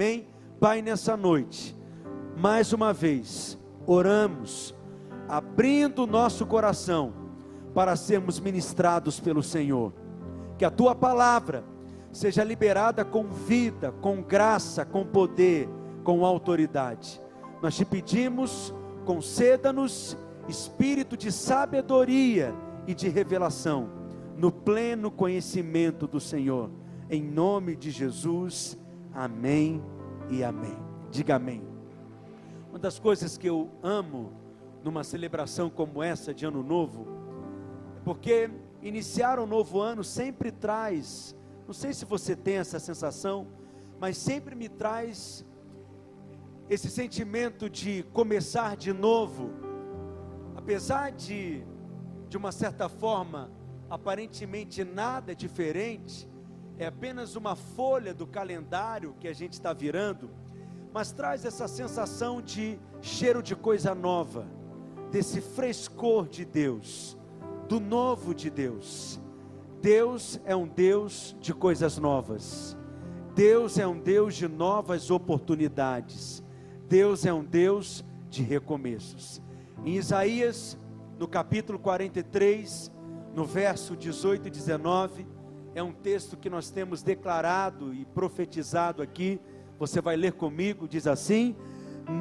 Amém? Pai, nessa noite, mais uma vez, oramos, abrindo nosso coração para sermos ministrados pelo Senhor. Que a tua palavra seja liberada com vida, com graça, com poder, com autoridade. Nós te pedimos, conceda-nos espírito de sabedoria e de revelação, no pleno conhecimento do Senhor. Em nome de Jesus, amém e amém. Diga amém. Uma das coisas que eu amo numa celebração como essa de Ano Novo, é porque iniciar um novo ano sempre traz, não sei se você tem essa sensação, mas sempre me traz esse sentimento de começar de novo, apesar de, de uma certa forma, aparentemente nada diferente, é apenas uma folha do calendário que a gente está virando, mas traz essa sensação de cheiro de coisa nova, desse frescor de Deus, do novo de Deus. Deus é um Deus de coisas novas. Deus é um Deus de novas oportunidades. Deus é um Deus de recomeços. Em Isaías, no capítulo 43, no verso 18 e 19, é um texto que nós temos declarado e profetizado aqui. Você vai ler comigo, diz assim: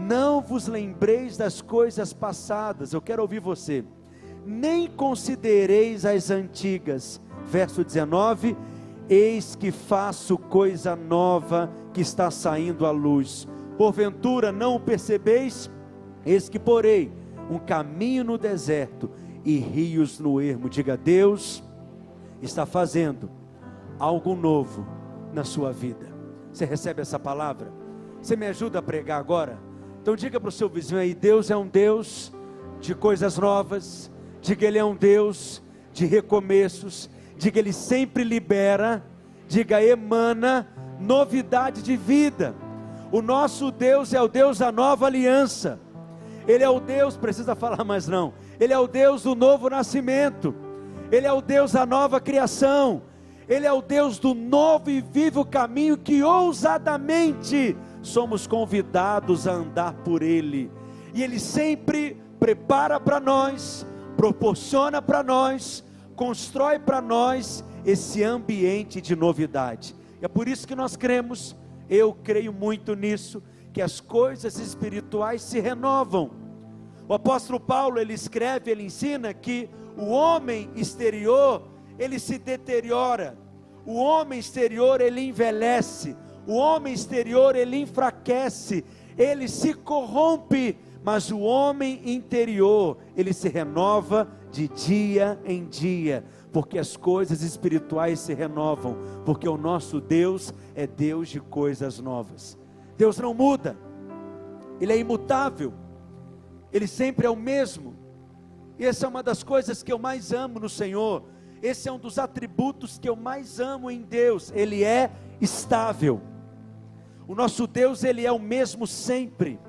Não vos lembreis das coisas passadas, eu quero ouvir você, nem considereis as antigas. Verso 19: Eis que faço coisa nova que está saindo à luz porventura não o percebeis? Eis que porei um caminho no deserto e rios no ermo. Diga, Deus está fazendo algo novo na sua vida. Você recebe essa palavra? Você me ajuda a pregar agora? Então diga para o seu vizinho aí: Deus é um Deus de coisas novas. Diga, Ele é um Deus de recomeços. Diga, Ele sempre libera. Diga, emana novidade de vida. O nosso Deus é o Deus da nova aliança. Ele é o Deus, precisa falar mais não. Ele é o Deus do novo nascimento. Ele é o Deus da nova criação. Ele é o Deus do novo e vivo caminho que ousadamente somos convidados a andar por ele. E ele sempre prepara para nós, proporciona para nós, constrói para nós esse ambiente de novidade. E é por isso que nós cremos eu creio muito nisso, que as coisas espirituais se renovam. O apóstolo Paulo, ele escreve, ele ensina que o homem exterior, ele se deteriora. O homem exterior, ele envelhece. O homem exterior, ele enfraquece. Ele se corrompe, mas o homem interior, ele se renova de dia em dia porque as coisas espirituais se renovam, porque o nosso Deus é Deus de coisas novas. Deus não muda, Ele é imutável, Ele sempre é o mesmo. E essa é uma das coisas que eu mais amo no Senhor. Esse é um dos atributos que eu mais amo em Deus. Ele é estável. O nosso Deus, ele é o mesmo sempre.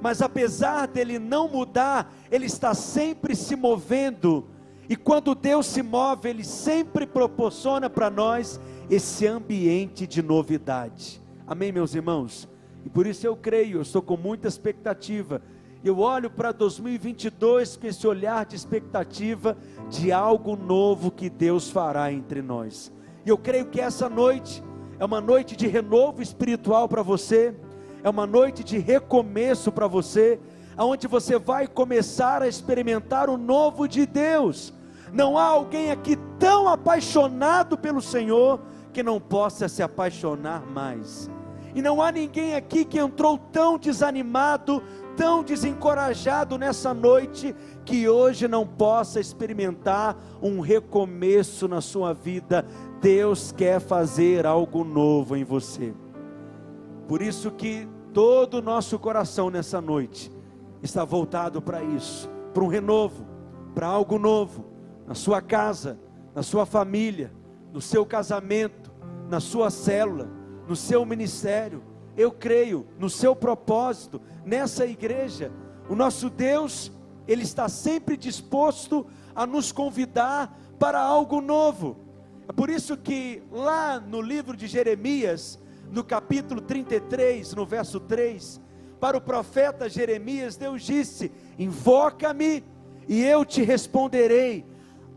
Mas apesar dele não mudar, ele está sempre se movendo e quando Deus se move, Ele sempre proporciona para nós esse ambiente de novidade. Amém, meus irmãos? E por isso eu creio, eu estou com muita expectativa. Eu olho para 2022 com esse olhar de expectativa de algo novo que Deus fará entre nós. E eu creio que essa noite é uma noite de renovo espiritual para você, é uma noite de recomeço para você, aonde você vai começar a experimentar o novo de Deus não há alguém aqui tão apaixonado pelo Senhor que não possa se apaixonar mais. E não há ninguém aqui que entrou tão desanimado, tão desencorajado nessa noite, que hoje não possa experimentar um recomeço na sua vida. Deus quer fazer algo novo em você. Por isso que todo o nosso coração nessa noite está voltado para isso, para um renovo, para algo novo na sua casa, na sua família, no seu casamento, na sua célula, no seu ministério. Eu creio no seu propósito, nessa igreja. O nosso Deus, Ele está sempre disposto a nos convidar para algo novo. É por isso que lá no livro de Jeremias, no capítulo 33, no verso 3, para o profeta Jeremias, Deus disse: Invoca-me e eu te responderei,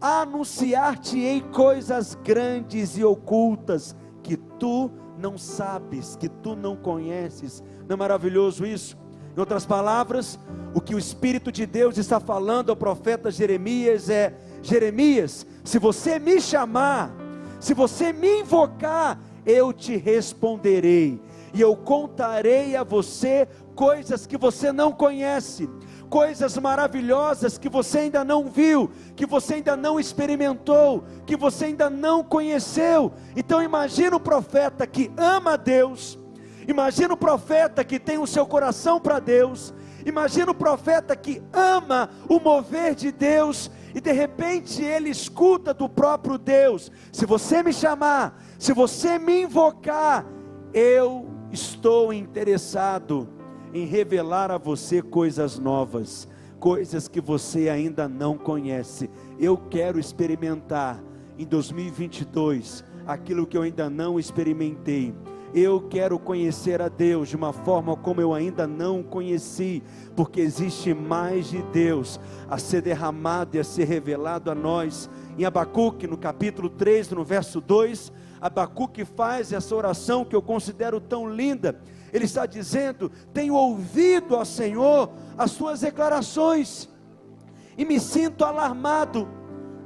anunciar-te-ei coisas grandes e ocultas que tu não sabes, que tu não conheces. Não é maravilhoso isso? Em outras palavras, o que o Espírito de Deus está falando ao profeta Jeremias é: Jeremias, se você me chamar, se você me invocar, eu te responderei, e eu contarei a você coisas que você não conhece, coisas maravilhosas que você ainda não viu, que você ainda não experimentou, que você ainda não conheceu. Então imagina o profeta que ama Deus, imagina o profeta que tem o seu coração para Deus, imagina o profeta que ama o mover de Deus e de repente ele escuta do próprio Deus: se você me chamar, se você me invocar, eu estou interessado em revelar a você coisas novas, coisas que você ainda não conhece. Eu quero experimentar em 2022 aquilo que eu ainda não experimentei. Eu quero conhecer a Deus de uma forma como eu ainda não conheci, porque existe mais de Deus a ser derramado e a ser revelado a nós. Em Abacuque, no capítulo 3, no verso 2, Abacuque faz essa oração que eu considero tão linda ele está dizendo: Tenho ouvido, ó Senhor, as suas declarações, e me sinto alarmado.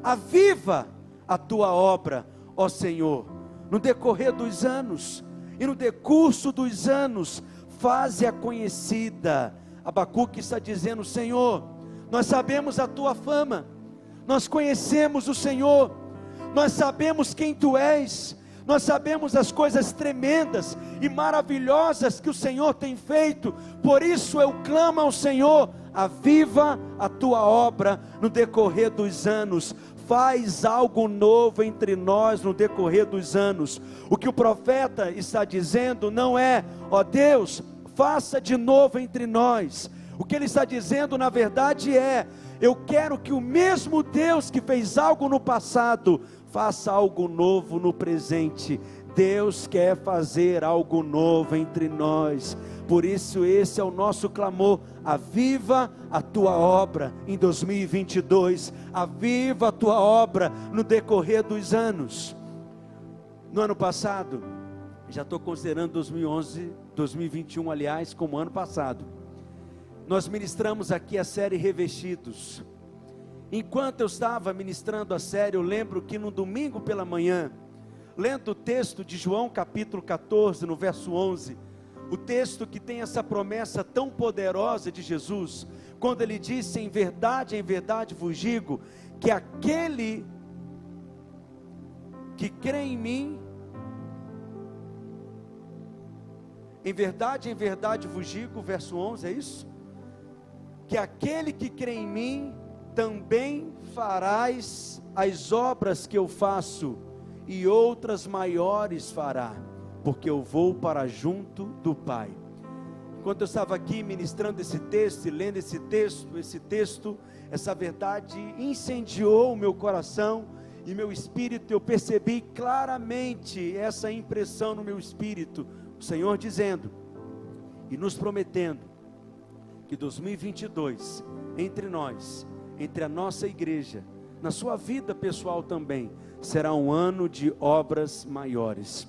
Aviva a tua obra, ó Senhor, no decorrer dos anos, e no decurso dos anos, faze-a conhecida. Abacuque está dizendo: Senhor, nós sabemos a tua fama, nós conhecemos o Senhor, nós sabemos quem tu és, nós sabemos as coisas tremendas e maravilhosas que o Senhor tem feito, por isso eu clamo ao Senhor, aviva a tua obra no decorrer dos anos, faz algo novo entre nós no decorrer dos anos. O que o profeta está dizendo não é, ó Deus, faça de novo entre nós. O que ele está dizendo, na verdade, é: eu quero que o mesmo Deus que fez algo no passado faça algo novo no presente. Deus quer fazer algo novo entre nós. Por isso, esse é o nosso clamor. Aviva a tua obra em 2022. Aviva a tua obra no decorrer dos anos. No ano passado, já estou considerando 2011, 2021, aliás, como ano passado. Nós ministramos aqui a série Revestidos. Enquanto eu estava ministrando a série, eu lembro que no domingo pela manhã, lendo o texto de João capítulo 14, no verso 11, o texto que tem essa promessa tão poderosa de Jesus, quando ele disse: Em verdade, em verdade vos digo, que aquele que crê em mim, em verdade, em verdade vos digo, verso 11, é isso? Que aquele que crê em mim, também farás as obras que eu faço, e outras maiores fará, porque eu vou para junto do Pai. Enquanto eu estava aqui ministrando esse texto e lendo esse texto, esse texto, essa verdade incendiou o meu coração e meu espírito, eu percebi claramente essa impressão no meu espírito, o Senhor dizendo e nos prometendo que 2022 entre nós entre a nossa igreja, na sua vida pessoal também, será um ano de obras maiores.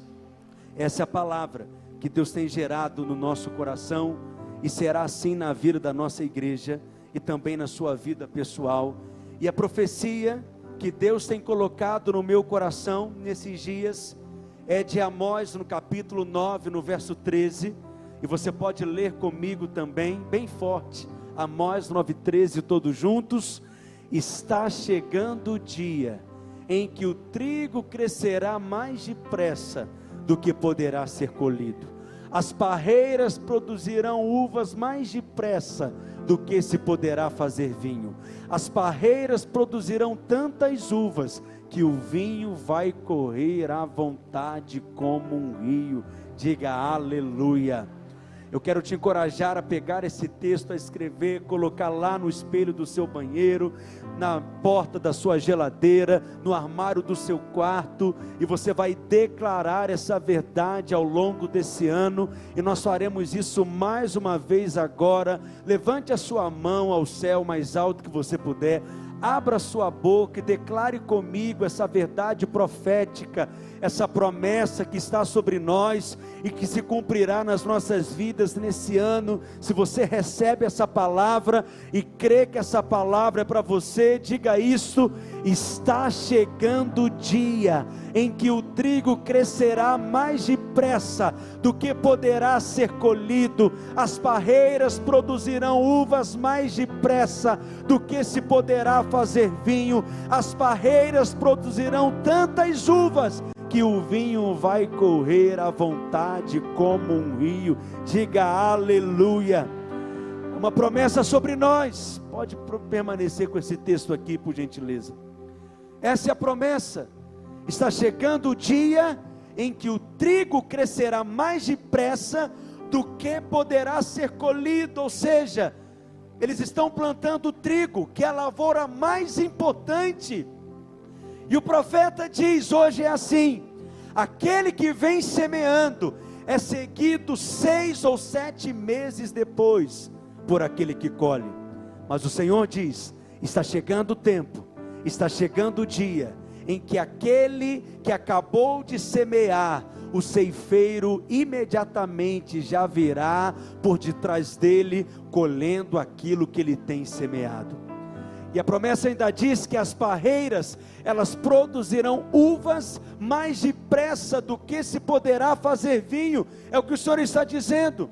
Essa é a palavra que Deus tem gerado no nosso coração e será assim na vida da nossa igreja e também na sua vida pessoal. E a profecia que Deus tem colocado no meu coração nesses dias é de Amós no capítulo 9, no verso 13, e você pode ler comigo também, bem forte. Amós 9,13, todos juntos. Está chegando o dia em que o trigo crescerá mais depressa do que poderá ser colhido. As parreiras produzirão uvas mais depressa do que se poderá fazer vinho. As parreiras produzirão tantas uvas que o vinho vai correr à vontade como um rio. Diga aleluia. Eu quero te encorajar a pegar esse texto, a escrever, colocar lá no espelho do seu banheiro, na porta da sua geladeira, no armário do seu quarto, e você vai declarar essa verdade ao longo desse ano, e nós faremos isso mais uma vez agora. Levante a sua mão ao céu mais alto que você puder abra sua boca e declare comigo essa verdade profética, essa promessa que está sobre nós e que se cumprirá nas nossas vidas nesse ano. Se você recebe essa palavra e crê que essa palavra é para você, diga isso: está chegando o dia em que o trigo crescerá mais depressa do que poderá ser colhido, as parreiras produzirão uvas mais depressa do que se poderá fazer vinho, as parreiras produzirão tantas uvas que o vinho vai correr à vontade como um rio. Diga aleluia. Uma promessa sobre nós. Pode permanecer com esse texto aqui, por gentileza. Essa é a promessa. Está chegando o dia em que o trigo crescerá mais depressa do que poderá ser colhido, ou seja, eles estão plantando trigo, que é a lavoura mais importante. E o profeta diz: hoje é assim: aquele que vem semeando é seguido seis ou sete meses depois por aquele que colhe. Mas o Senhor diz: está chegando o tempo, está chegando o dia em que aquele que acabou de semear, o ceifeiro imediatamente já virá por detrás dele, colhendo aquilo que ele tem semeado. E a promessa ainda diz que as parreiras, elas produzirão uvas mais depressa do que se poderá fazer vinho, é o que o Senhor está dizendo.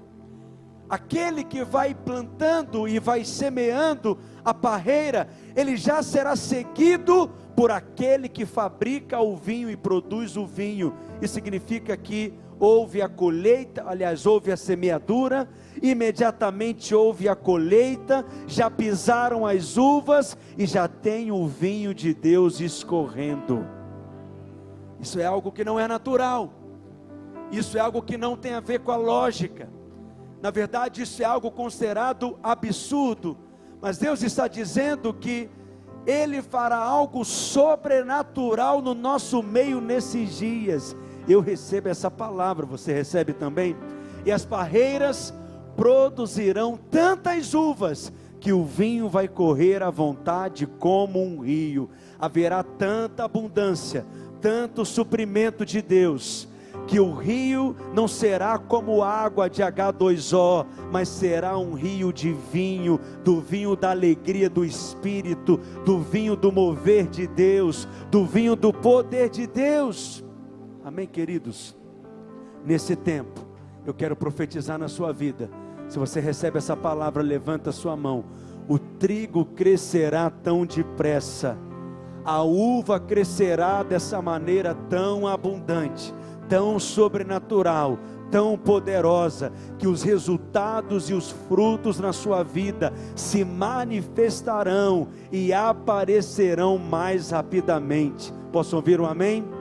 Aquele que vai plantando e vai semeando a parreira, ele já será seguido por aquele que fabrica o vinho e produz o vinho. Isso significa que houve a colheita, aliás, houve a semeadura, imediatamente houve a colheita, já pisaram as uvas e já tem o vinho de Deus escorrendo. Isso é algo que não é natural. Isso é algo que não tem a ver com a lógica. Na verdade, isso é algo considerado absurdo. Mas Deus está dizendo que ele fará algo sobrenatural no nosso meio nesses dias. Eu recebo essa palavra, você recebe também? E as parreiras produzirão tantas uvas que o vinho vai correr à vontade como um rio. Haverá tanta abundância, tanto suprimento de Deus que o rio não será como água de H2O, mas será um rio de vinho, do vinho da alegria do Espírito, do vinho do mover de Deus, do vinho do poder de Deus. Amém, queridos? Nesse tempo, eu quero profetizar na sua vida. Se você recebe essa palavra, levanta sua mão. O trigo crescerá tão depressa, a uva crescerá dessa maneira tão abundante tão sobrenatural, tão poderosa, que os resultados e os frutos na sua vida se manifestarão e aparecerão mais rapidamente. Posso ouvir um amém?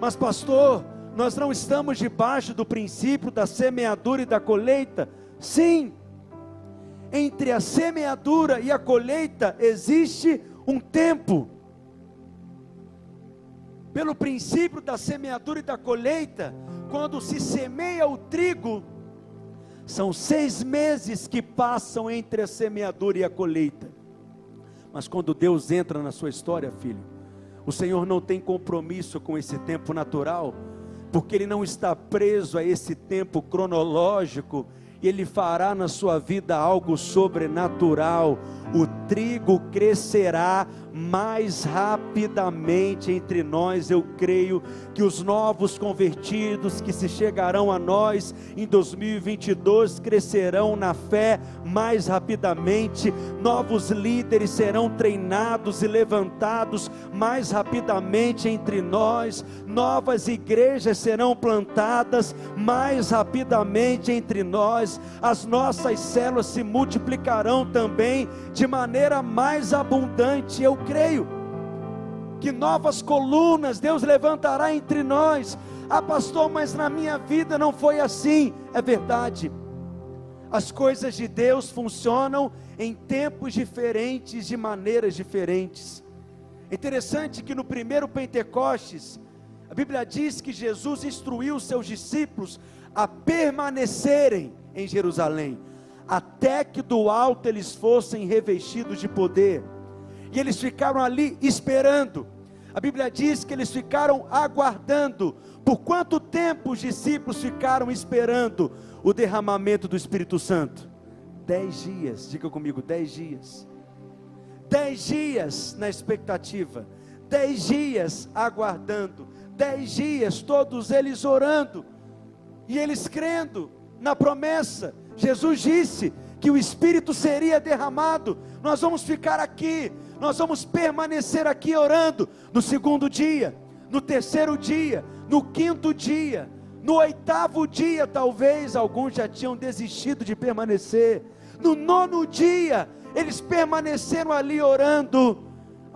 Mas, pastor, nós não estamos debaixo do princípio da semeadura e da colheita? Sim, entre a semeadura e a colheita existe um tempo pelo princípio da semeadura e da colheita, quando se semeia o trigo, são seis meses que passam entre a semeadura e a colheita. Mas quando Deus entra na sua história, filho, o Senhor não tem compromisso com esse tempo natural, porque Ele não está preso a esse tempo cronológico, Ele fará na sua vida algo sobrenatural. O trigo crescerá mais rapidamente entre nós. Eu creio que os novos convertidos que se chegarão a nós em 2022 crescerão na fé mais rapidamente. Novos líderes serão treinados e levantados mais rapidamente entre nós. Novas igrejas serão plantadas mais rapidamente entre nós. As nossas células se multiplicarão também de maneira mais abundante. Eu creio que novas colunas Deus levantará entre nós. Ah, pastor, mas na minha vida não foi assim. É verdade. As coisas de Deus funcionam em tempos diferentes, de maneiras diferentes. Interessante que no primeiro Pentecostes, a Bíblia diz que Jesus instruiu os seus discípulos a permanecerem em Jerusalém, até que do alto eles fossem revestidos de poder. E eles ficaram ali esperando. A Bíblia diz que eles ficaram aguardando. Por quanto tempo os discípulos ficaram esperando o derramamento do Espírito Santo? Dez dias, diga comigo, dez dias. Dez dias na expectativa, dez dias aguardando, dez dias todos eles orando e eles crendo na promessa. Jesus disse que o Espírito seria derramado. Nós vamos ficar aqui, nós vamos permanecer aqui orando no segundo dia, no terceiro dia, no quinto dia, no oitavo dia, talvez alguns já tinham desistido de permanecer. No nono dia, eles permaneceram ali orando.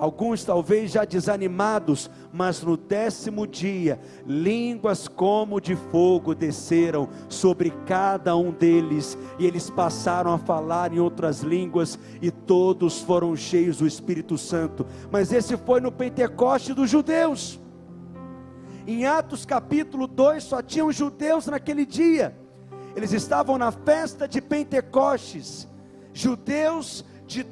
Alguns talvez já desanimados, mas no décimo dia, línguas como de fogo desceram sobre cada um deles, e eles passaram a falar em outras línguas, e todos foram cheios do Espírito Santo. Mas esse foi no Pentecoste dos judeus. Em Atos capítulo 2, só tinham judeus naquele dia. Eles estavam na festa de Pentecostes. Judeus de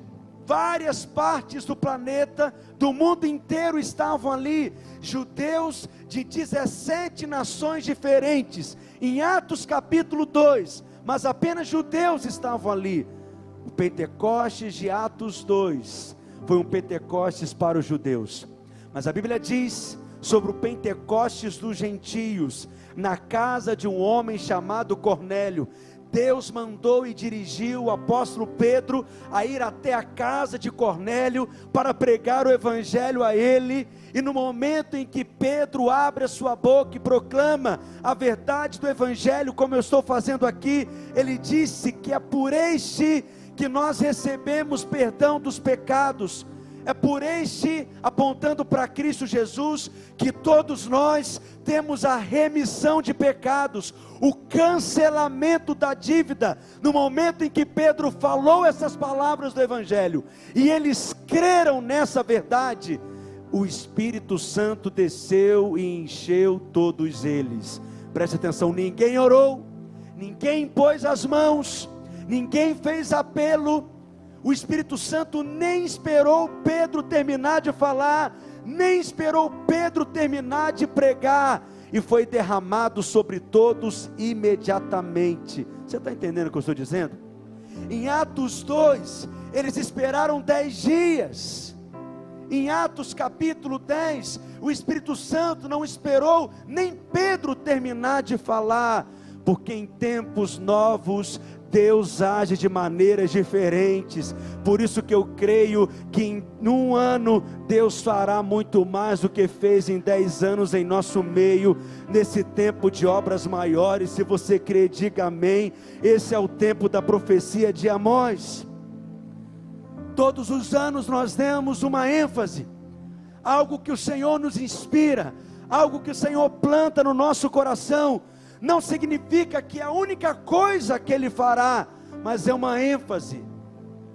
várias partes do planeta, do mundo inteiro estavam ali. Judeus de 17 nações diferentes. Em Atos capítulo 2, mas apenas judeus estavam ali. O Pentecostes de Atos 2 foi um Pentecostes para os judeus. Mas a Bíblia diz sobre o Pentecostes dos gentios, na casa de um homem chamado Cornélio. Deus mandou e dirigiu o apóstolo Pedro a ir até a casa de Cornélio para pregar o evangelho a ele. E no momento em que Pedro abre a sua boca e proclama a verdade do evangelho, como eu estou fazendo aqui, ele disse que é por este que nós recebemos perdão dos pecados é por este, apontando para Cristo Jesus, que todos nós temos a remissão de pecados, o cancelamento da dívida. No momento em que Pedro falou essas palavras do Evangelho, e eles creram nessa verdade, o Espírito Santo desceu e encheu todos eles. Preste atenção: ninguém orou, ninguém pôs as mãos, ninguém fez apelo o Espírito Santo nem esperou Pedro terminar de falar, nem esperou Pedro terminar de pregar, e foi derramado sobre todos imediatamente. Você está entendendo o que eu estou dizendo? Em Atos 2, eles esperaram dez dias. Em Atos capítulo 10, o Espírito Santo não esperou nem Pedro terminar de falar, porque em tempos novos Deus age de maneiras diferentes. Por isso que eu creio que em um ano Deus fará muito mais do que fez em dez anos em nosso meio, nesse tempo de obras maiores. Se você crê, diga amém. Esse é o tempo da profecia de Amós. Todos os anos nós demos uma ênfase, algo que o Senhor nos inspira, algo que o Senhor planta no nosso coração não significa que é a única coisa que Ele fará, mas é uma ênfase,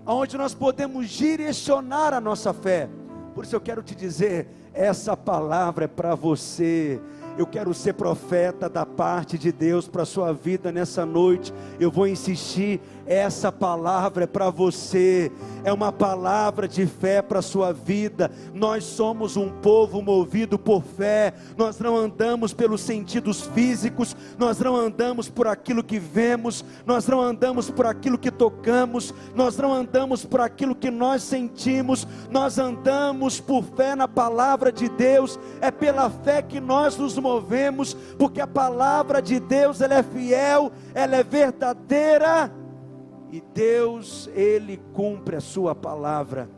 onde nós podemos direcionar a nossa fé. Por isso eu quero te dizer: essa palavra é para você. Eu quero ser profeta da parte de Deus para a sua vida nessa noite. Eu vou insistir, essa palavra é para você. É uma palavra de fé para a sua vida. Nós somos um povo movido por fé. Nós não andamos pelos sentidos físicos, nós não andamos por aquilo que vemos, nós não andamos por aquilo que tocamos, nós não andamos por aquilo que nós sentimos. Nós andamos por fé na palavra de Deus. É pela fé que nós nos movemos, porque a palavra de Deus ela é fiel, ela é verdadeira e Deus, Ele cumpre a Sua palavra,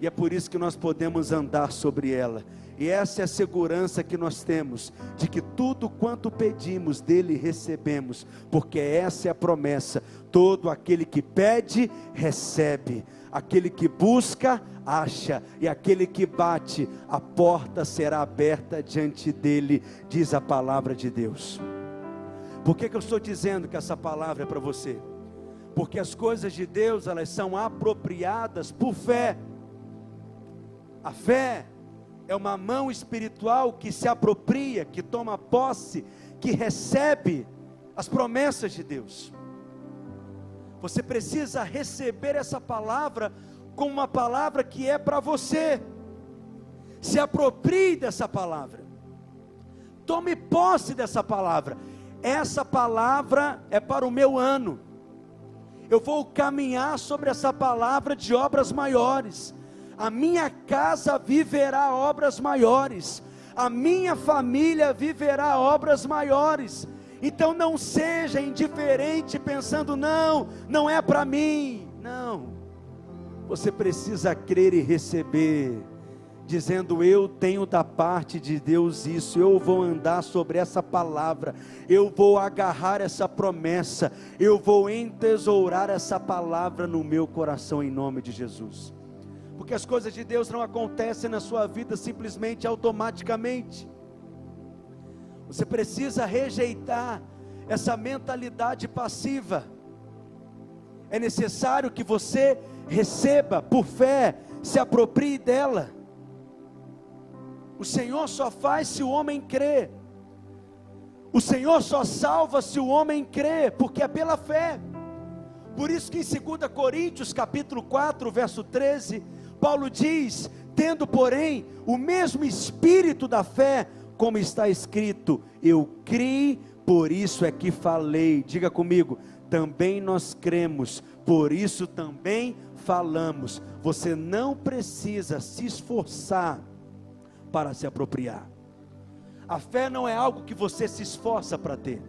e é por isso que nós podemos andar sobre ela. E essa é a segurança que nós temos, de que tudo quanto pedimos dele recebemos, porque essa é a promessa: todo aquele que pede, recebe, aquele que busca, acha, e aquele que bate, a porta será aberta diante dele, diz a palavra de Deus. Por que, que eu estou dizendo que essa palavra é para você? Porque as coisas de Deus, elas são apropriadas por fé. A fé é uma mão espiritual que se apropria, que toma posse, que recebe as promessas de Deus. Você precisa receber essa palavra como uma palavra que é para você. Se aproprie dessa palavra. Tome posse dessa palavra. Essa palavra é para o meu ano. Eu vou caminhar sobre essa palavra de obras maiores. A minha casa viverá obras maiores. A minha família viverá obras maiores. Então não seja indiferente pensando, não, não é para mim. Não. Você precisa crer e receber, dizendo: Eu tenho da parte de Deus isso, eu vou andar sobre essa palavra, eu vou agarrar essa promessa, eu vou entesourar essa palavra no meu coração em nome de Jesus. Porque as coisas de Deus não acontecem na sua vida simplesmente automaticamente. Você precisa rejeitar essa mentalidade passiva. É necessário que você receba por fé, se aproprie dela. O Senhor só faz se o homem crê. O Senhor só salva se o homem crê, porque é pela fé. Por isso que em 2 Coríntios, capítulo 4, verso 13, Paulo diz: "Tendo, porém, o mesmo espírito da fé, como está escrito: Eu criei, por isso é que falei. Diga comigo, também nós cremos, por isso também falamos. Você não precisa se esforçar para se apropriar. A fé não é algo que você se esforça para ter.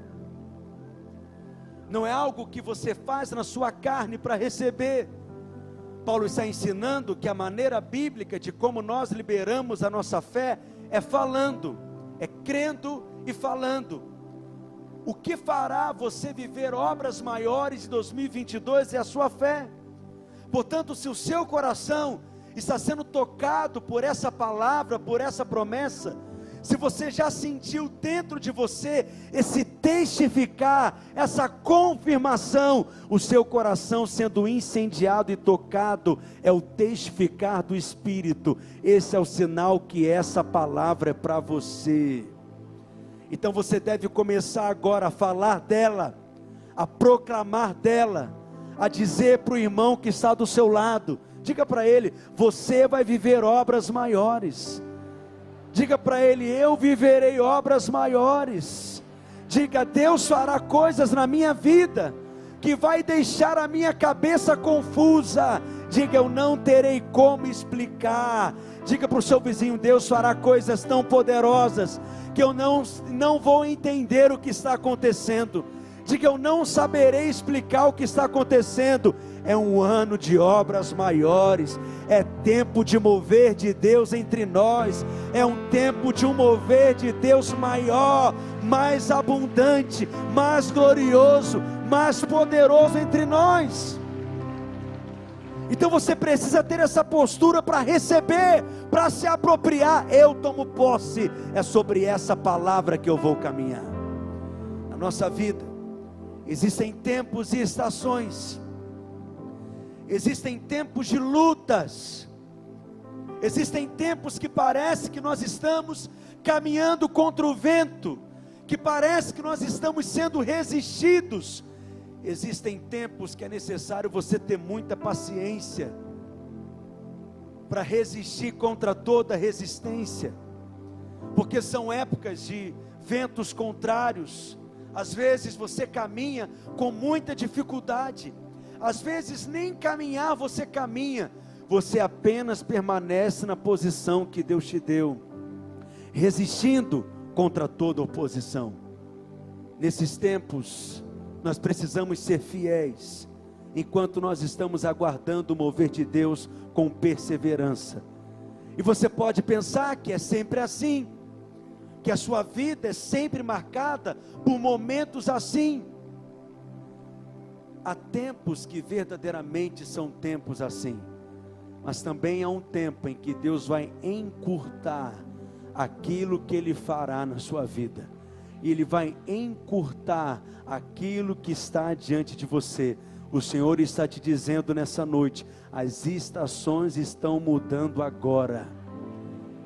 Não é algo que você faz na sua carne para receber. Paulo está ensinando que a maneira bíblica de como nós liberamos a nossa fé é falando é crendo e falando. O que fará você viver obras maiores em 2022 é a sua fé. Portanto, se o seu coração está sendo tocado por essa palavra, por essa promessa, se você já sentiu dentro de você esse testificar, essa confirmação, o seu coração sendo incendiado e tocado, é o testificar do Espírito, esse é o sinal que essa palavra é para você. Então você deve começar agora a falar dela, a proclamar dela, a dizer para o irmão que está do seu lado, diga para ele: você vai viver obras maiores Diga para ele: Eu viverei obras maiores. Diga: Deus fará coisas na minha vida que vai deixar a minha cabeça confusa. Diga: Eu não terei como explicar. Diga para o seu vizinho: Deus fará coisas tão poderosas que eu não, não vou entender o que está acontecendo. Diga: Eu não saberei explicar o que está acontecendo. É um ano de obras maiores. É tempo de mover de Deus entre nós. É um tempo de um mover de Deus maior, mais abundante, mais glorioso, mais poderoso entre nós. Então você precisa ter essa postura para receber, para se apropriar. Eu tomo posse, é sobre essa palavra que eu vou caminhar. Na nossa vida, existem tempos e estações Existem tempos de lutas. Existem tempos que parece que nós estamos caminhando contra o vento, que parece que nós estamos sendo resistidos. Existem tempos que é necessário você ter muita paciência para resistir contra toda resistência, porque são épocas de ventos contrários. Às vezes você caminha com muita dificuldade, às vezes nem caminhar você caminha, você apenas permanece na posição que Deus te deu, resistindo contra toda oposição. Nesses tempos, nós precisamos ser fiéis, enquanto nós estamos aguardando o mover de Deus com perseverança. E você pode pensar que é sempre assim, que a sua vida é sempre marcada por momentos assim. Há tempos que verdadeiramente são tempos assim, mas também há um tempo em que Deus vai encurtar aquilo que Ele fará na sua vida, e Ele vai encurtar aquilo que está diante de você. O Senhor está te dizendo nessa noite: as estações estão mudando agora.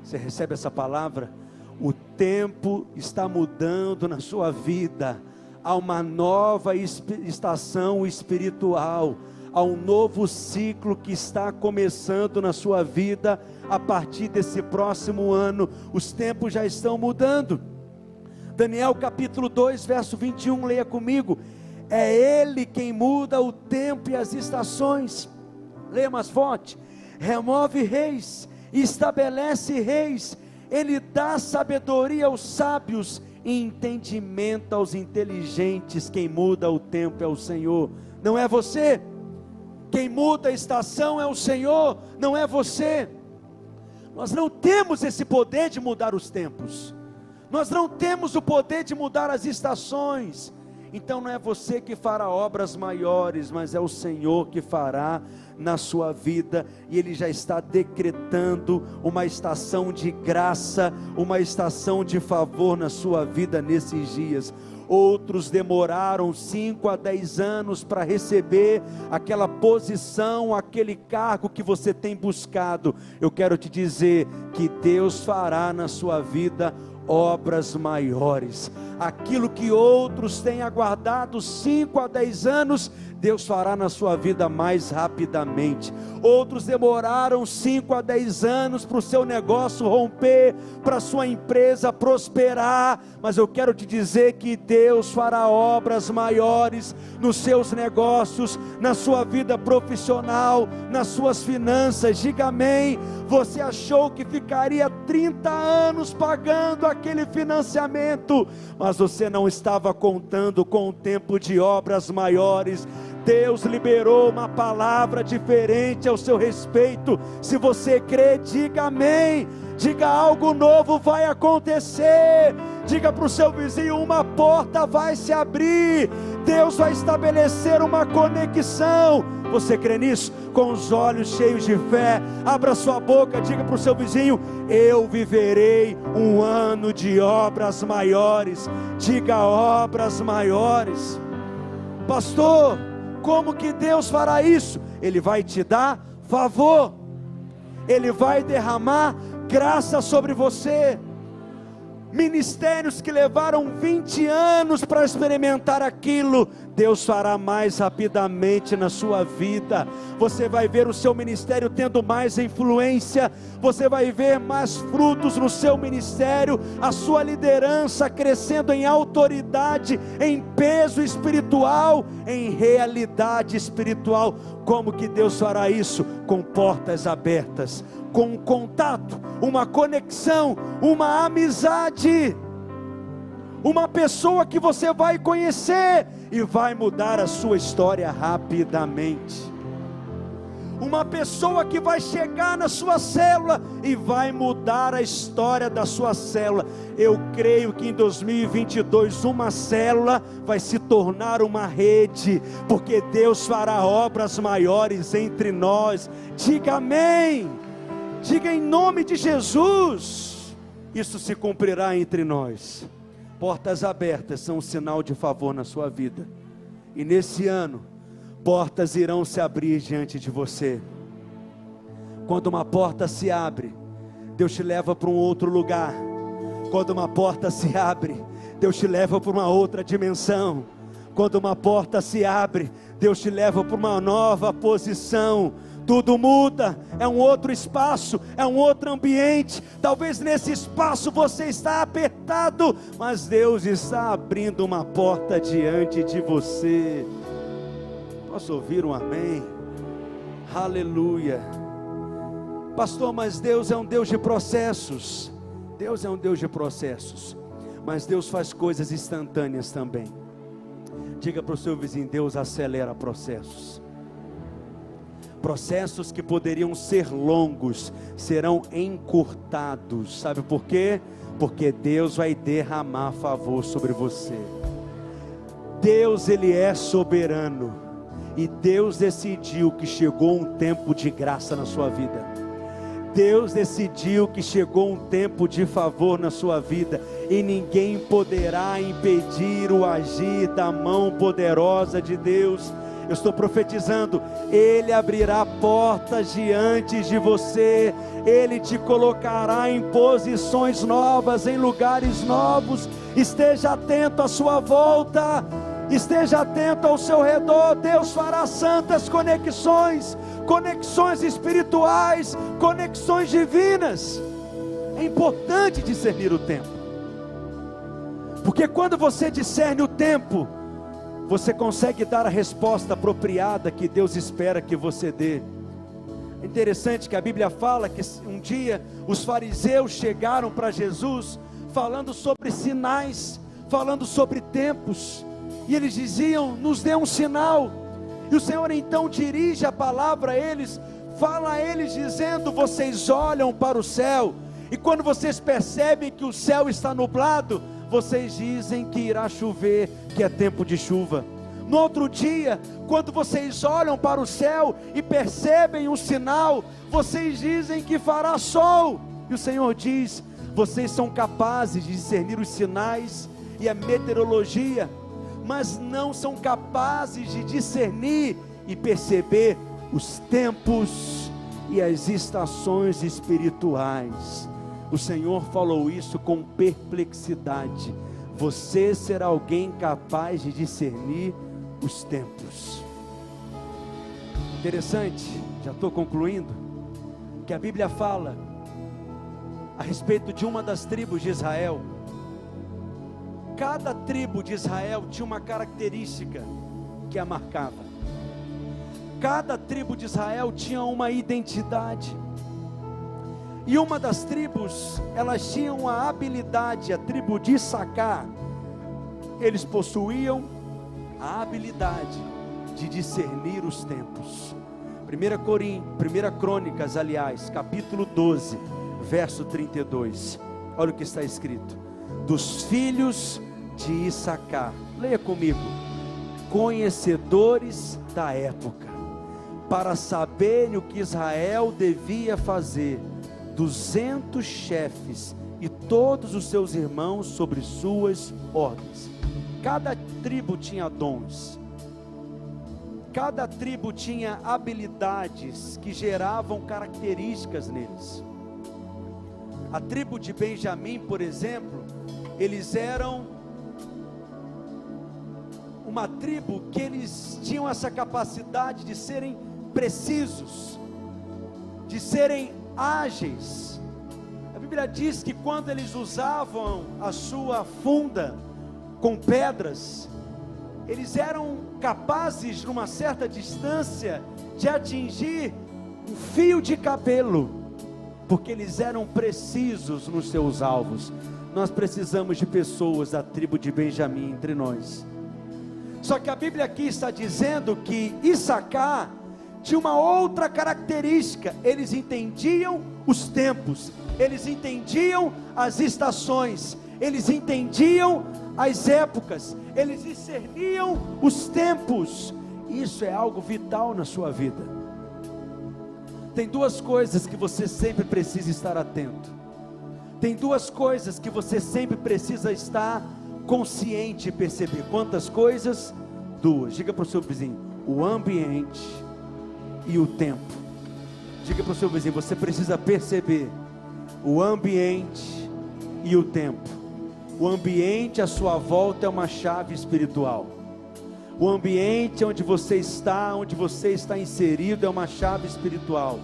Você recebe essa palavra? O tempo está mudando na sua vida. Há uma nova estação espiritual. Há um novo ciclo que está começando na sua vida a partir desse próximo ano. Os tempos já estão mudando. Daniel capítulo 2, verso 21, leia comigo. É Ele quem muda o tempo e as estações. Leia mais forte. Remove reis, estabelece reis. Ele dá sabedoria aos sábios entendimento aos inteligentes. Quem muda o tempo é o Senhor, não é você. Quem muda a estação é o Senhor, não é você. Nós não temos esse poder de mudar os tempos. Nós não temos o poder de mudar as estações. Então não é você que fará obras maiores, mas é o Senhor que fará na sua vida, e Ele já está decretando uma estação de graça, uma estação de favor na sua vida nesses dias. Outros demoraram 5 a 10 anos para receber aquela posição, aquele cargo que você tem buscado. Eu quero te dizer que Deus fará na sua vida obras maiores. Aquilo que outros têm aguardado 5 a 10 anos, Deus fará na sua vida mais rapidamente. Outros demoraram 5 a 10 anos para o seu negócio romper, para a sua empresa prosperar, mas eu quero te dizer que Deus fará obras maiores nos seus negócios, na sua vida profissional, nas suas finanças. Diga amém. Você achou que ficaria 30 anos pagando aquele financiamento, mas você não estava contando com o tempo de obras maiores Deus liberou uma palavra diferente ao seu respeito. Se você crê, diga amém. Diga algo novo vai acontecer. Diga para o seu vizinho: uma porta vai se abrir. Deus vai estabelecer uma conexão. Você crê nisso? Com os olhos cheios de fé, abra sua boca, diga para o seu vizinho: Eu viverei um ano de obras maiores. Diga obras maiores, pastor. Como que Deus fará isso? Ele vai te dar favor, Ele vai derramar graça sobre você. Ministérios que levaram 20 anos para experimentar aquilo, Deus fará mais rapidamente na sua vida. Você vai ver o seu ministério tendo mais influência, você vai ver mais frutos no seu ministério, a sua liderança crescendo em autoridade, em peso espiritual, em realidade espiritual. Como que Deus fará isso? Com portas abertas com um contato, uma conexão, uma amizade. Uma pessoa que você vai conhecer e vai mudar a sua história rapidamente. Uma pessoa que vai chegar na sua célula e vai mudar a história da sua célula. Eu creio que em 2022 uma célula vai se tornar uma rede, porque Deus fará obras maiores entre nós. Diga amém. Diga em nome de Jesus. Isso se cumprirá entre nós. Portas abertas são um sinal de favor na sua vida. E nesse ano, portas irão se abrir diante de você. Quando uma porta se abre, Deus te leva para um outro lugar. Quando uma porta se abre, Deus te leva para uma outra dimensão. Quando uma porta se abre, Deus te leva para uma nova posição tudo muda, é um outro espaço, é um outro ambiente. Talvez nesse espaço você está apertado, mas Deus está abrindo uma porta diante de você. Posso ouvir um amém? Aleluia. Pastor, mas Deus é um Deus de processos. Deus é um Deus de processos. Mas Deus faz coisas instantâneas também. Diga para o seu vizinho: Deus acelera processos processos que poderiam ser longos serão encurtados. Sabe por quê? Porque Deus vai derramar favor sobre você. Deus ele é soberano e Deus decidiu que chegou um tempo de graça na sua vida. Deus decidiu que chegou um tempo de favor na sua vida e ninguém poderá impedir o agir da mão poderosa de Deus Eu estou profetizando, Ele abrirá portas diante de você, Ele te colocará em posições novas, em lugares novos. Esteja atento à sua volta, esteja atento ao seu redor. Deus fará santas conexões, conexões espirituais, conexões divinas. É importante discernir o tempo, porque quando você discerne o tempo, você consegue dar a resposta apropriada que Deus espera que você dê. É interessante que a Bíblia fala que um dia os fariseus chegaram para Jesus falando sobre sinais, falando sobre tempos, e eles diziam: nos dê um sinal. E o Senhor então dirige a palavra a eles, fala a eles dizendo: vocês olham para o céu, e quando vocês percebem que o céu está nublado, vocês dizem que irá chover, que é tempo de chuva. No outro dia, quando vocês olham para o céu e percebem um sinal, vocês dizem que fará sol. E o Senhor diz: vocês são capazes de discernir os sinais e a meteorologia, mas não são capazes de discernir e perceber os tempos e as estações espirituais. O Senhor falou isso com perplexidade. Você será alguém capaz de discernir os tempos. Interessante, já estou concluindo, que a Bíblia fala a respeito de uma das tribos de Israel. Cada tribo de Israel tinha uma característica que a marcava. Cada tribo de Israel tinha uma identidade. E uma das tribos, elas tinham a habilidade, a tribo de Sacar, eles possuíam a habilidade de discernir os tempos. 1 Corim, 1 Crônicas, aliás, capítulo 12, verso 32. Olha o que está escrito: Dos filhos de Issacar, leia comigo, conhecedores da época, para saberem o que Israel devia fazer duzentos chefes e todos os seus irmãos sobre suas ordens. Cada tribo tinha dons, cada tribo tinha habilidades que geravam características neles. A tribo de Benjamim, por exemplo, eles eram uma tribo que eles tinham essa capacidade de serem precisos, de serem ágeis. A Bíblia diz que quando eles usavam a sua funda com pedras, eles eram capazes, numa certa distância, de atingir um fio de cabelo, porque eles eram precisos nos seus alvos. Nós precisamos de pessoas da tribo de Benjamim entre nós. Só que a Bíblia aqui está dizendo que Issacar tinha uma outra característica: eles entendiam os tempos, eles entendiam as estações, eles entendiam as épocas, eles discerniam os tempos. Isso é algo vital na sua vida. Tem duas coisas que você sempre precisa estar atento. Tem duas coisas que você sempre precisa estar consciente e perceber. Quantas coisas? Duas. Diga para o seu vizinho: o ambiente e o tempo. Diga para o seu vizinho: você precisa perceber o ambiente e o tempo. O ambiente à sua volta é uma chave espiritual. O ambiente onde você está, onde você está inserido, é uma chave espiritual.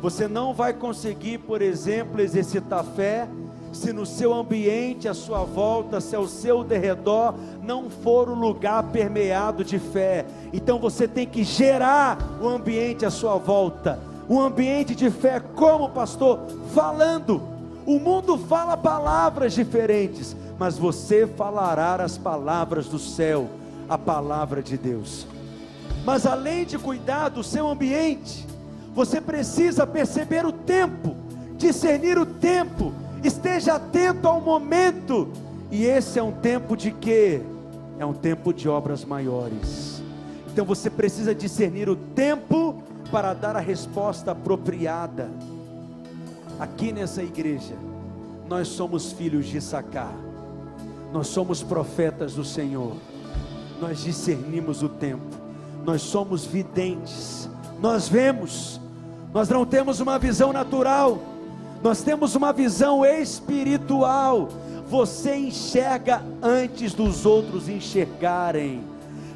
Você não vai conseguir, por exemplo, exercitar fé se no seu ambiente, à sua volta, se ao seu derredor não for um lugar permeado de fé. Então você tem que gerar o ambiente à sua volta. Um ambiente de fé, como pastor? Falando. O mundo fala palavras diferentes, mas você falará as palavras do céu, a palavra de Deus. Mas além de cuidar do seu ambiente, você precisa perceber o tempo, discernir o tempo esteja atento ao momento. E esse é um tempo de quê? É um tempo de obras maiores. Então você precisa discernir o tempo para dar a resposta apropriada. Aqui nessa igreja, nós somos filhos de Sacar. Nós somos profetas do Senhor. Nós discernimos o tempo. nós somos videntes, nós vemos, nós não temos uma visão natural, nós temos uma visão espiritual. Você enxerga antes dos outros enxergarem.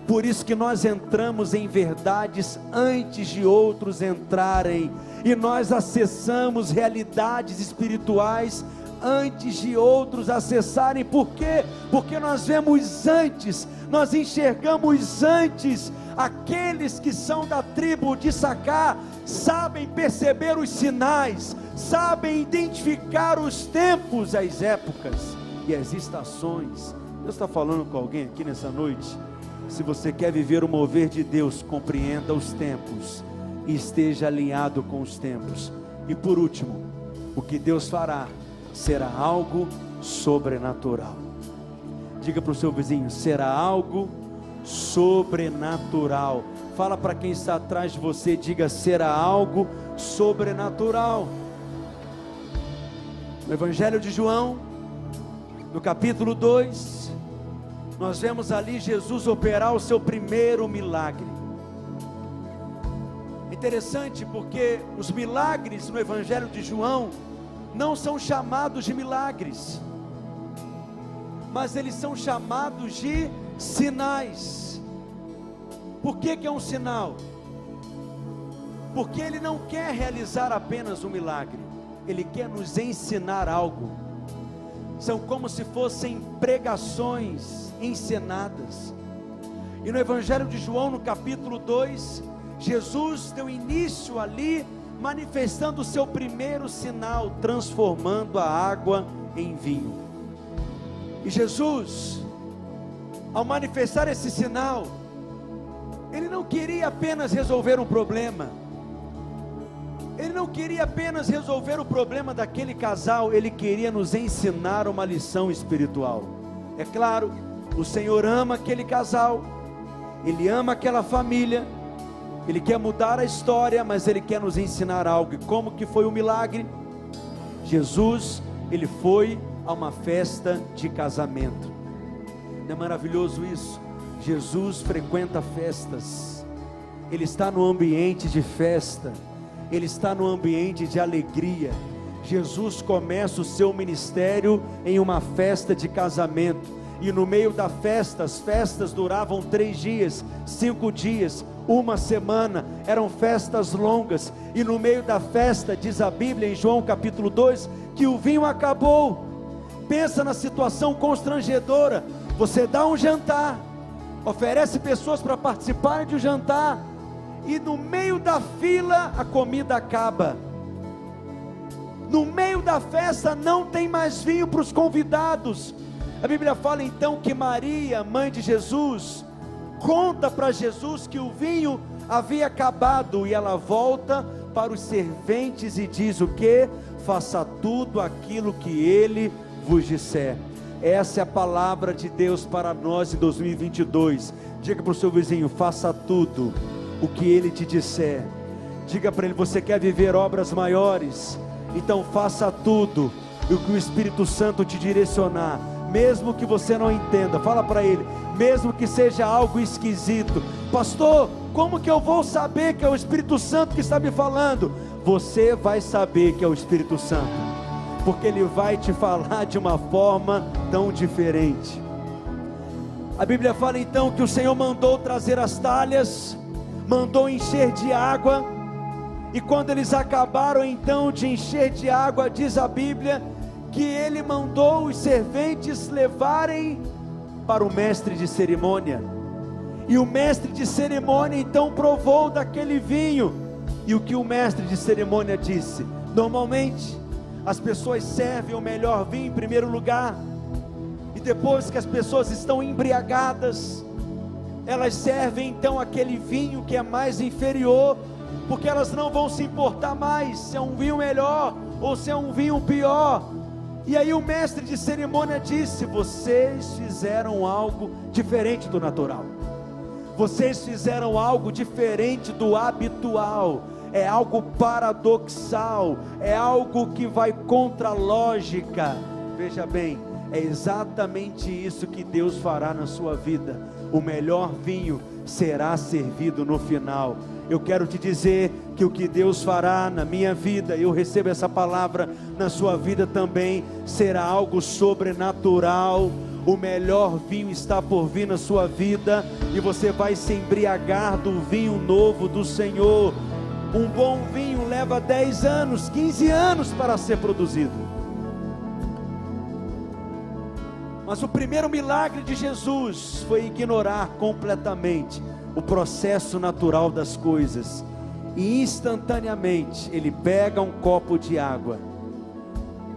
Por isso que nós entramos em verdades antes de outros entrarem, e nós acessamos realidades espirituais antes de outros acessarem. Por quê? Porque nós vemos antes, nós enxergamos antes. Aqueles que são da tribo de Sacá sabem perceber os sinais, sabem identificar os tempos, as épocas e as estações. Deus está falando com alguém aqui nessa noite. Se você quer viver o mover de Deus, compreenda os tempos e esteja alinhado com os tempos. E por último, o que Deus fará será algo sobrenatural. Diga para o seu vizinho: será algo sobrenatural. Fala para quem está atrás de você, diga: será algo sobrenatural. No Evangelho de João, no capítulo 2, nós vemos ali Jesus operar o seu primeiro milagre. Interessante porque os milagres no Evangelho de João não são chamados de milagres, mas eles são chamados de sinais. Por que, que é um sinal? Porque ele não quer realizar apenas um milagre, ele quer nos ensinar algo. São como se fossem pregações encenadas. E no Evangelho de João, no capítulo 2, Jesus deu início ali manifestando o seu primeiro sinal, transformando a água em vinho. E Jesus, ao manifestar esse sinal, ele não queria apenas resolver um problema, ele não queria apenas resolver o problema daquele casal, ele queria nos ensinar uma lição espiritual. É claro, o Senhor ama aquele casal, ele ama aquela família, ele quer mudar a história, mas ele quer nos ensinar algo. E como que foi o milagre? Jesus, ele foi a uma festa de casamento. Não é maravilhoso isso? Jesus frequenta festas. Ele está no ambiente de festa. Ele está no ambiente de alegria. Jesus começa o seu ministério em uma festa de casamento. E no meio da festa, as festas duravam três dias, cinco dias, uma semana, eram festas longas, e no meio da festa, diz a Bíblia em João capítulo 2, que o vinho acabou. Pensa na situação constrangedora. Você dá um jantar, oferece pessoas para participar de um jantar, e no meio da fila a comida acaba. No meio da festa não tem mais vinho para os convidados. A Bíblia fala então que Maria, mãe de Jesus, conta para Jesus que o vinho havia acabado e ela volta para os serventes e diz o que? Faça tudo aquilo que ele vos disser. Essa é a palavra de Deus para nós em 2022. Diga para o seu vizinho: faça tudo o que ele te disser. Diga para ele: você quer viver obras maiores? Então faça tudo o que o Espírito Santo te direcionar mesmo que você não entenda, fala para ele, mesmo que seja algo esquisito, pastor, como que eu vou saber que é o Espírito Santo que está me falando? Você vai saber que é o Espírito Santo, porque ele vai te falar de uma forma tão diferente. A Bíblia fala então que o Senhor mandou trazer as talhas, mandou encher de água, e quando eles acabaram então de encher de água, diz a Bíblia, que ele mandou os serventes levarem para o mestre de cerimônia. E o mestre de cerimônia então provou daquele vinho. E o que o mestre de cerimônia disse? Normalmente, as pessoas servem o melhor vinho em primeiro lugar. E depois que as pessoas estão embriagadas, elas servem então aquele vinho que é mais inferior, porque elas não vão se importar mais se é um vinho melhor ou se é um vinho pior e aí o mestre de cerimônia disse: Vocês fizeram algo diferente do natural. Vocês fizeram algo diferente do habitual. É algo paradoxal, é algo que vai contra a lógica. Veja bem, é exatamente isso que Deus fará na sua vida. O melhor vinho será servido no final. Eu quero te dizer que o que Deus fará na minha vida, eu recebo essa palavra na sua vida também, será algo sobrenatural. O melhor vinho está por vir na sua vida e você vai se embriagar do vinho novo do Senhor. Um bom vinho leva 10 anos, 15 anos para ser produzido. Mas o primeiro milagre de Jesus foi ignorar completamente o processo natural das coisas. E instantaneamente ele pega um copo de água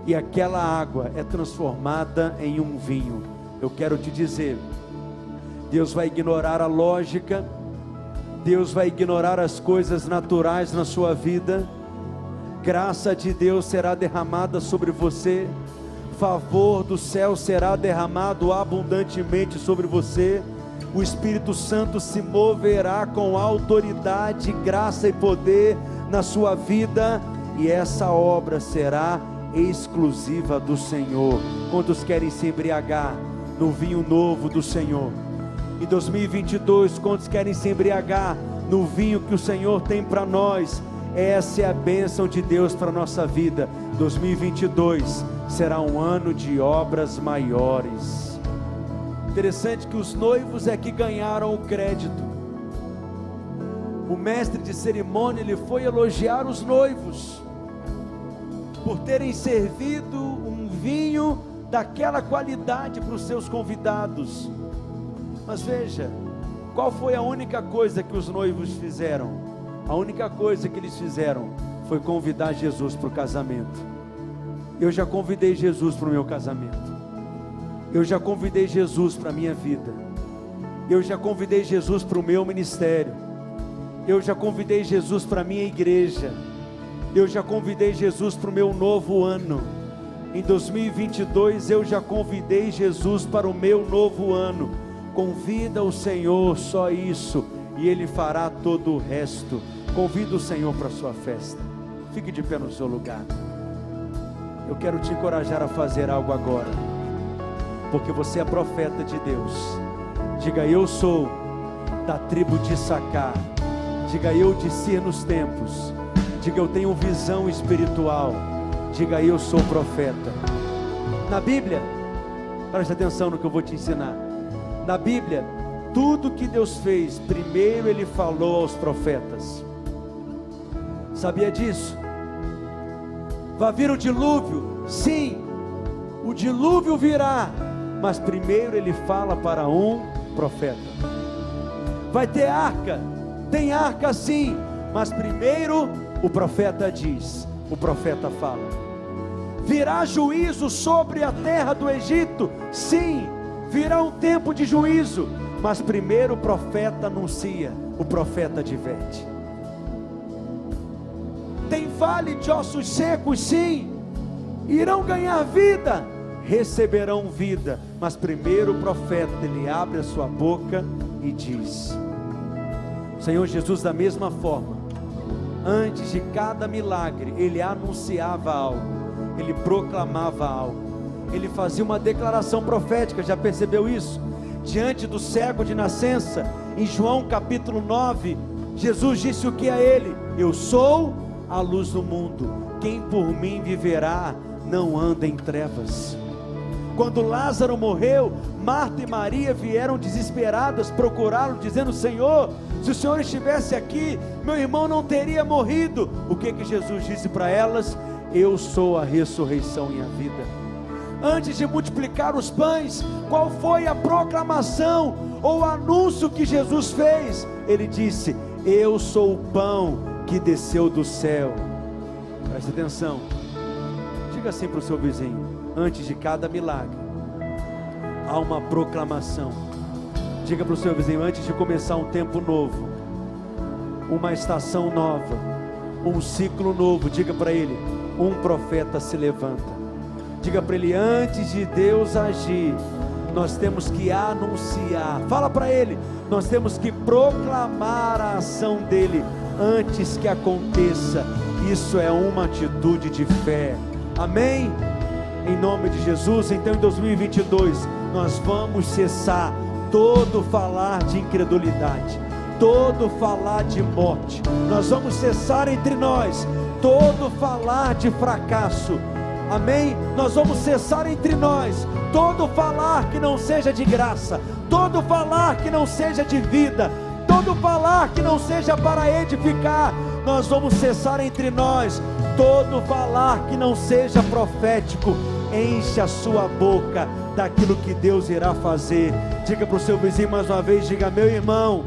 e aquela água é transformada em um vinho. Eu quero te dizer, Deus vai ignorar a lógica, Deus vai ignorar as coisas naturais na sua vida. Graça de Deus será derramada sobre você favor do céu será derramado abundantemente sobre você. O Espírito Santo se moverá com autoridade, graça e poder na sua vida, e essa obra será exclusiva do Senhor. Quantos querem se embriagar no vinho novo do Senhor? Em 2022, quantos querem se embriagar no vinho que o Senhor tem para nós? Essa é a bênção de Deus para a nossa vida. 2022 será um ano de obras maiores. Interessante que os noivos é que ganharam o crédito. O mestre de cerimônia ele foi elogiar os noivos por terem servido um vinho daquela qualidade para os seus convidados. Mas veja, qual foi a única coisa que os noivos fizeram? A única coisa que eles fizeram foi convidar Jesus para o casamento. Eu já convidei Jesus para o meu casamento. Eu já convidei Jesus para a minha vida. Eu já convidei Jesus para o meu ministério. Eu já convidei Jesus para a minha igreja. Eu já convidei Jesus para o meu novo ano. Em 2022 eu já convidei Jesus para o meu novo ano. Convida o Senhor, só isso, e Ele fará todo o resto. Convido o Senhor para a sua festa. Fique de pé no seu lugar. Eu quero te encorajar a fazer algo agora. Porque você é profeta de Deus. Diga, eu sou da tribo de Sacar. Diga, eu discer nos tempos. Diga, eu tenho visão espiritual. Diga, eu sou profeta. Na Bíblia, preste atenção no que eu vou te ensinar. Na Bíblia, tudo que Deus fez, primeiro Ele falou aos profetas. Sabia disso? Vai vir o dilúvio? Sim, o dilúvio virá, mas primeiro ele fala para um profeta. Vai ter arca? Tem arca sim, mas primeiro o profeta diz, o profeta fala. Virá juízo sobre a terra do Egito? Sim, virá um tempo de juízo, mas primeiro o profeta anuncia, o profeta adverte. Tem vale de ossos secos, sim, irão ganhar vida, receberão vida, mas primeiro o profeta ele abre a sua boca e diz: Senhor Jesus, da mesma forma, antes de cada milagre, ele anunciava algo, ele proclamava algo, ele fazia uma declaração profética, já percebeu isso? Diante do cego de nascença, em João capítulo 9, Jesus disse o que a ele? Eu sou a luz do mundo. Quem por mim viverá, não anda em trevas. Quando Lázaro morreu, Marta e Maria vieram desesperadas procurá-lo, dizendo: Senhor, se o Senhor estivesse aqui, meu irmão não teria morrido. O que que Jesus disse para elas? Eu sou a ressurreição e a vida. Antes de multiplicar os pães, qual foi a proclamação ou anúncio que Jesus fez? Ele disse: Eu sou o pão que desceu do céu. Preste atenção. Diga assim para o seu vizinho: antes de cada milagre, há uma proclamação. Diga para o seu vizinho: antes de começar um tempo novo, uma estação nova, um ciclo novo, diga para ele: um profeta se levanta. Diga para ele: antes de Deus agir, nós temos que anunciar. Fala para ele: nós temos que proclamar a ação dele antes que aconteça. Isso é uma atitude de fé. Amém? Em nome de Jesus, então em 2022 nós vamos cessar todo falar de incredulidade, todo falar de morte. Nós vamos cessar entre nós todo falar de fracasso. Amém? Nós vamos cessar entre nós todo falar que não seja de graça, todo falar que não seja de vida, todo falar que não seja para edificar. Nós vamos cessar entre nós todo falar que não seja profético. Enche a sua boca daquilo que Deus irá fazer. Diga para o seu vizinho mais uma vez: diga, meu irmão,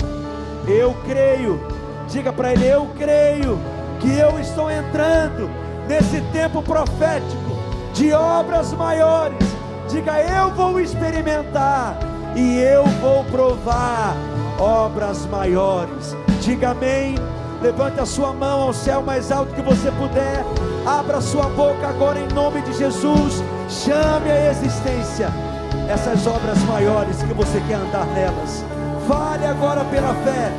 eu creio. Diga para ele: eu creio que eu estou entrando nesse tempo profético de obras maiores. Diga, eu vou experimentar e eu vou provar obras maiores. Diga amém. Levante a sua mão ao céu mais alto que você puder. Abra sua boca agora em nome de Jesus. Chame a existência essas obras maiores que você quer andar nelas. Fale agora pela fé.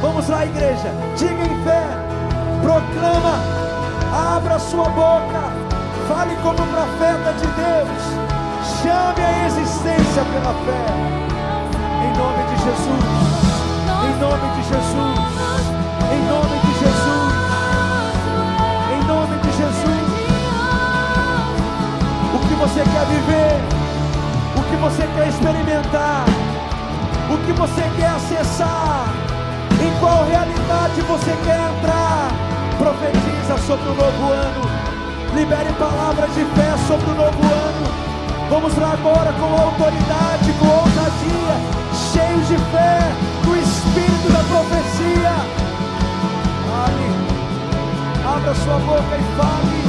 Vamos lá, igreja. Diga em fé. Proclama. Abra sua boca. Fale como profeta de Deus. Chame a existência pela fé. Em nome de Jesus. Em nome de Jesus. Em nome de Jesus. Em nome de Jesus. O que você quer viver? que você quer experimentar, o que você quer acessar, em qual realidade você quer entrar. Profetiza sobre o novo ano, libere palavras de fé sobre o novo ano. Vamos lá agora com autoridade, com ousadia, cheios de fé, no espírito da profecia. Fale, abra sua boca e fale.